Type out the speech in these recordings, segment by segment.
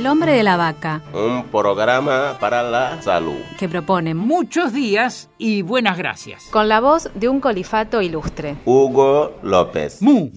El hombre de la vaca, Un programa para la salud. que propone Muchos días y buenas gracias. Con la voz de un colifato ilustre. Hugo López. Mu.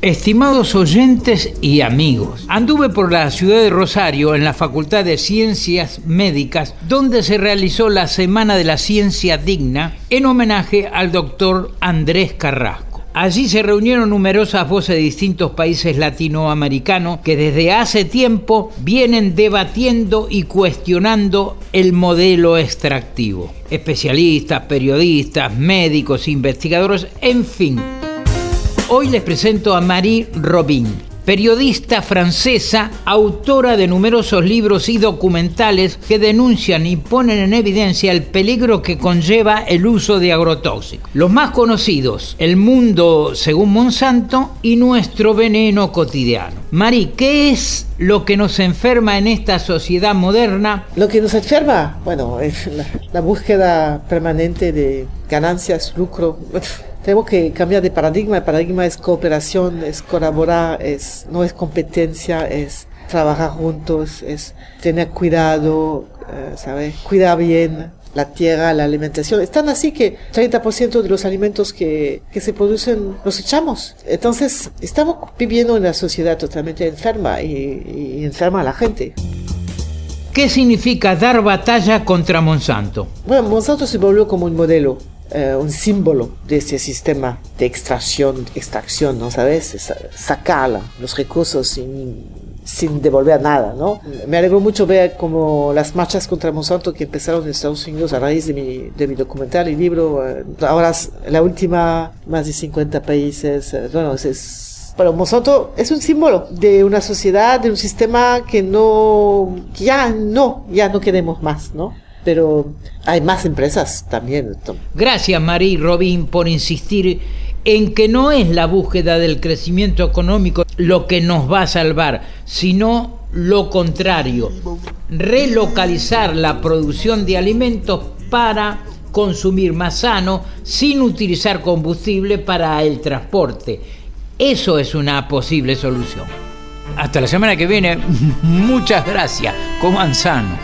Estimados oyentes y amigos, anduve por la ciudad de Rosario en la Facultad de Ciencias Médicas, donde se realizó la Semana de la Ciencia Digna en homenaje al doctor Andrés Carrasco. Allí se reunieron numerosas voces de distintos países latinoamericanos que desde hace tiempo vienen debatiendo y cuestionando el modelo extractivo. Especialistas, periodistas, médicos, investigadores, en fin. Hoy les presento a Marie Robin, periodista francesa, autora de numerosos libros y documentales que denuncian y ponen en evidencia el peligro que conlleva el uso de agrotóxicos. Los más conocidos, El Mundo según Monsanto y Nuestro Veneno Cotidiano. Marie, ¿qué es lo que nos enferma en esta sociedad moderna? Lo que nos enferma, bueno, es la, la búsqueda permanente de ganancias, lucro. Tenemos que cambiar de paradigma. El paradigma es cooperación, es colaborar, es, no es competencia, es trabajar juntos, es tener cuidado, eh, ¿sabes? Cuidar bien la tierra, la alimentación. Es tan así que 30% de los alimentos que, que se producen los echamos. Entonces, estamos viviendo en una sociedad totalmente enferma y, y enferma a la gente. ¿Qué significa dar batalla contra Monsanto? Bueno, Monsanto se volvió como un modelo, eh, un símbolo de este sistema de extracción, extracción, ¿no sabes? Sa- Sacar los recursos sin, sin devolver nada, ¿no? Me alegró mucho ver como las marchas contra Monsanto que empezaron en Estados Unidos a raíz de mi, de mi documental y libro, eh, ahora es la última, más de 50 países, eh, bueno, es- es pero Monsanto es un símbolo de una sociedad, de un sistema que no, que ya no, ya no queremos más, ¿no? Pero hay más empresas también. Tom. Gracias Marie Robin por insistir en que no es la búsqueda del crecimiento económico lo que nos va a salvar, sino lo contrario, relocalizar la producción de alimentos para consumir más sano sin utilizar combustible para el transporte. Eso es una posible solución. Hasta la semana que viene, muchas gracias, coman sano.